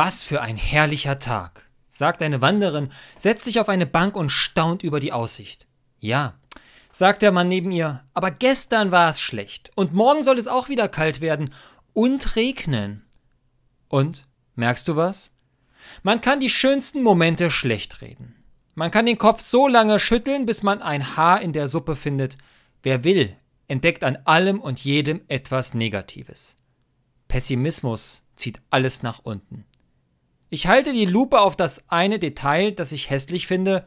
Was für ein herrlicher Tag, sagt eine Wanderin, setzt sich auf eine Bank und staunt über die Aussicht. Ja, sagt der Mann neben ihr, aber gestern war es schlecht und morgen soll es auch wieder kalt werden und regnen. Und, merkst du was? Man kann die schönsten Momente schlecht reden. Man kann den Kopf so lange schütteln, bis man ein Haar in der Suppe findet. Wer will, entdeckt an allem und jedem etwas Negatives. Pessimismus zieht alles nach unten. Ich halte die Lupe auf das eine Detail, das ich hässlich finde,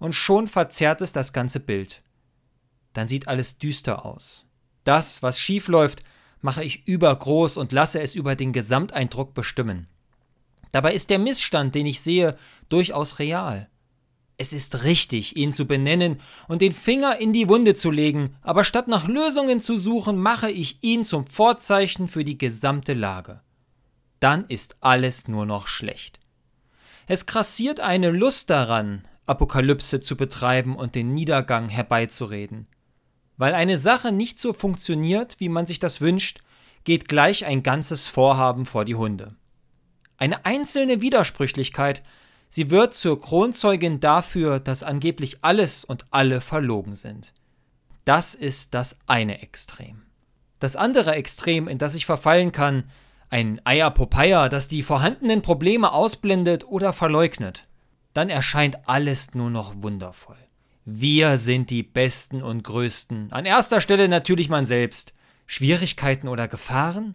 und schon verzerrt es das ganze Bild. Dann sieht alles düster aus. Das, was schief läuft, mache ich übergroß und lasse es über den Gesamteindruck bestimmen. Dabei ist der Missstand, den ich sehe, durchaus real. Es ist richtig, ihn zu benennen und den Finger in die Wunde zu legen, aber statt nach Lösungen zu suchen, mache ich ihn zum Vorzeichen für die gesamte Lage dann ist alles nur noch schlecht. Es grassiert eine Lust daran, Apokalypse zu betreiben und den Niedergang herbeizureden. Weil eine Sache nicht so funktioniert, wie man sich das wünscht, geht gleich ein ganzes Vorhaben vor die Hunde. Eine einzelne Widersprüchlichkeit, sie wird zur Kronzeugin dafür, dass angeblich alles und alle verlogen sind. Das ist das eine Extrem. Das andere Extrem, in das ich verfallen kann, ein Eierpopeia, das die vorhandenen Probleme ausblendet oder verleugnet. Dann erscheint alles nur noch wundervoll. Wir sind die Besten und Größten. An erster Stelle natürlich man selbst. Schwierigkeiten oder Gefahren?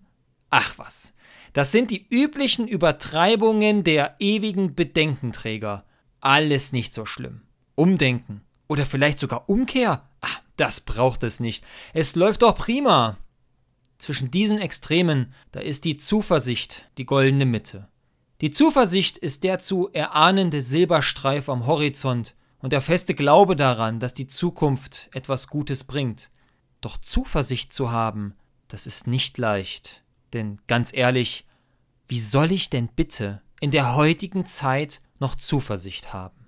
Ach was. Das sind die üblichen Übertreibungen der ewigen Bedenkenträger. Alles nicht so schlimm. Umdenken. Oder vielleicht sogar Umkehr? Ah, das braucht es nicht. Es läuft doch prima. Zwischen diesen Extremen, da ist die Zuversicht die goldene Mitte. Die Zuversicht ist der zu erahnende Silberstreif am Horizont und der feste Glaube daran, dass die Zukunft etwas Gutes bringt. Doch Zuversicht zu haben, das ist nicht leicht. Denn ganz ehrlich, wie soll ich denn bitte in der heutigen Zeit noch Zuversicht haben?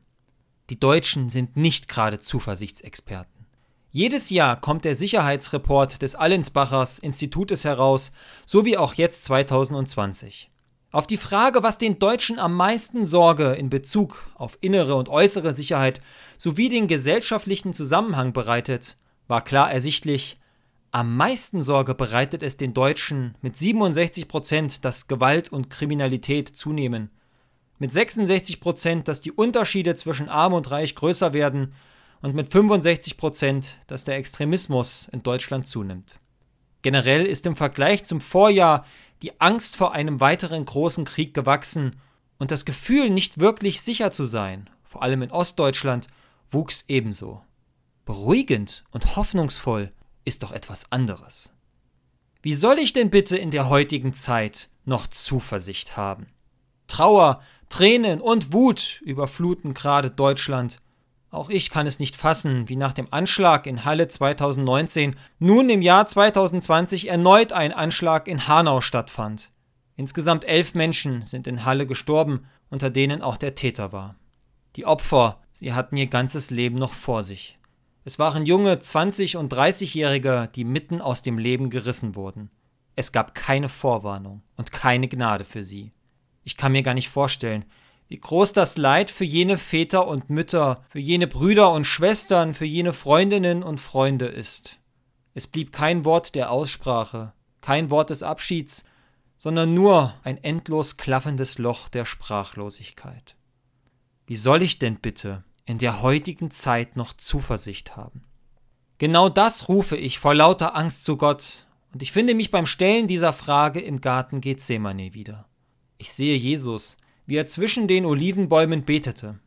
Die Deutschen sind nicht gerade Zuversichtsexperten. Jedes Jahr kommt der Sicherheitsreport des Allensbachers Institutes heraus, so wie auch jetzt 2020. Auf die Frage, was den Deutschen am meisten Sorge in Bezug auf innere und äußere Sicherheit sowie den gesellschaftlichen Zusammenhang bereitet, war klar ersichtlich, am meisten Sorge bereitet es den Deutschen mit 67 Prozent, dass Gewalt und Kriminalität zunehmen, mit 66 Prozent, dass die Unterschiede zwischen Arm und Reich größer werden und mit 65 Prozent, dass der Extremismus in Deutschland zunimmt. Generell ist im Vergleich zum Vorjahr die Angst vor einem weiteren großen Krieg gewachsen und das Gefühl, nicht wirklich sicher zu sein, vor allem in Ostdeutschland, wuchs ebenso. Beruhigend und hoffnungsvoll ist doch etwas anderes. Wie soll ich denn bitte in der heutigen Zeit noch Zuversicht haben? Trauer, Tränen und Wut überfluten gerade Deutschland auch ich kann es nicht fassen, wie nach dem Anschlag in Halle 2019 nun im Jahr 2020 erneut ein Anschlag in Hanau stattfand. Insgesamt elf Menschen sind in Halle gestorben, unter denen auch der Täter war. Die Opfer, sie hatten ihr ganzes Leben noch vor sich. Es waren junge 20- und 30-Jährige, die mitten aus dem Leben gerissen wurden. Es gab keine Vorwarnung und keine Gnade für sie. Ich kann mir gar nicht vorstellen, wie groß das Leid für jene Väter und Mütter, für jene Brüder und Schwestern, für jene Freundinnen und Freunde ist. Es blieb kein Wort der Aussprache, kein Wort des Abschieds, sondern nur ein endlos klaffendes Loch der Sprachlosigkeit. Wie soll ich denn bitte in der heutigen Zeit noch Zuversicht haben? Genau das rufe ich vor lauter Angst zu Gott, und ich finde mich beim Stellen dieser Frage im Garten Gethsemane wieder. Ich sehe Jesus, wie er zwischen den Olivenbäumen betete.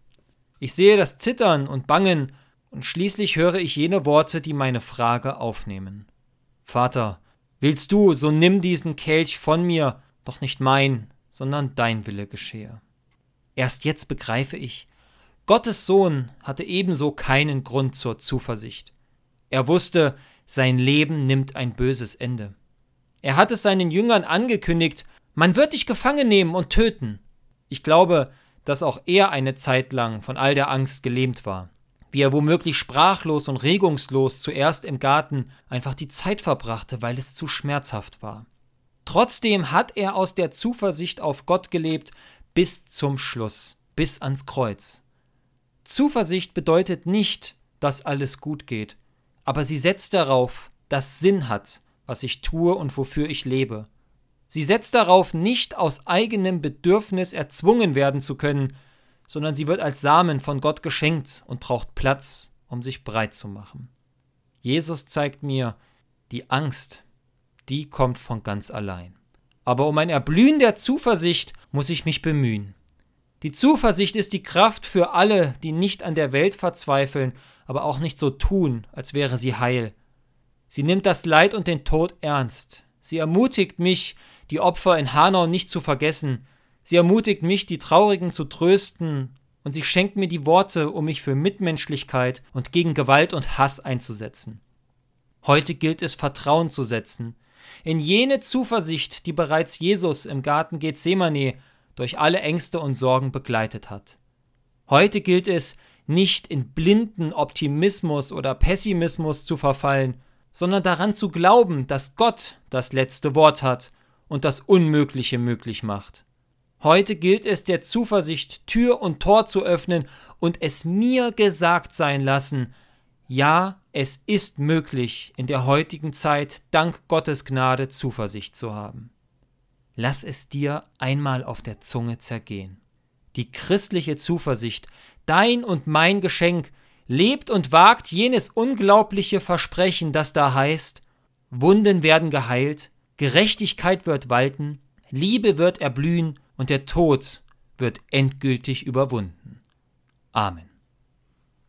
Ich sehe das Zittern und Bangen, und schließlich höre ich jene Worte, die meine Frage aufnehmen. Vater, willst du, so nimm diesen Kelch von mir, doch nicht mein, sondern dein Wille geschehe. Erst jetzt begreife ich, Gottes Sohn hatte ebenso keinen Grund zur Zuversicht. Er wusste, sein Leben nimmt ein böses Ende. Er hat es seinen Jüngern angekündigt, man wird dich gefangen nehmen und töten. Ich glaube, dass auch er eine Zeit lang von all der Angst gelähmt war. Wie er womöglich sprachlos und regungslos zuerst im Garten einfach die Zeit verbrachte, weil es zu schmerzhaft war. Trotzdem hat er aus der Zuversicht auf Gott gelebt, bis zum Schluss, bis ans Kreuz. Zuversicht bedeutet nicht, dass alles gut geht, aber sie setzt darauf, dass Sinn hat, was ich tue und wofür ich lebe. Sie setzt darauf, nicht aus eigenem Bedürfnis erzwungen werden zu können, sondern sie wird als Samen von Gott geschenkt und braucht Platz, um sich breit zu machen. Jesus zeigt mir, die Angst, die kommt von ganz allein. Aber um ein Erblühen der Zuversicht muss ich mich bemühen. Die Zuversicht ist die Kraft für alle, die nicht an der Welt verzweifeln, aber auch nicht so tun, als wäre sie heil. Sie nimmt das Leid und den Tod ernst. Sie ermutigt mich, die Opfer in Hanau nicht zu vergessen. Sie ermutigt mich, die Traurigen zu trösten, und sie schenkt mir die Worte, um mich für Mitmenschlichkeit und gegen Gewalt und Hass einzusetzen. Heute gilt es, Vertrauen zu setzen, in jene Zuversicht, die bereits Jesus im Garten Gethsemane durch alle Ängste und Sorgen begleitet hat. Heute gilt es, nicht in blinden Optimismus oder Pessimismus zu verfallen, sondern daran zu glauben, dass Gott das letzte Wort hat und das Unmögliche möglich macht. Heute gilt es der Zuversicht Tür und Tor zu öffnen und es mir gesagt sein lassen, ja, es ist möglich, in der heutigen Zeit dank Gottes Gnade Zuversicht zu haben. Lass es dir einmal auf der Zunge zergehen. Die christliche Zuversicht, dein und mein Geschenk, lebt und wagt jenes unglaubliche Versprechen, das da heißt, Wunden werden geheilt, Gerechtigkeit wird walten, Liebe wird erblühen und der Tod wird endgültig überwunden. Amen.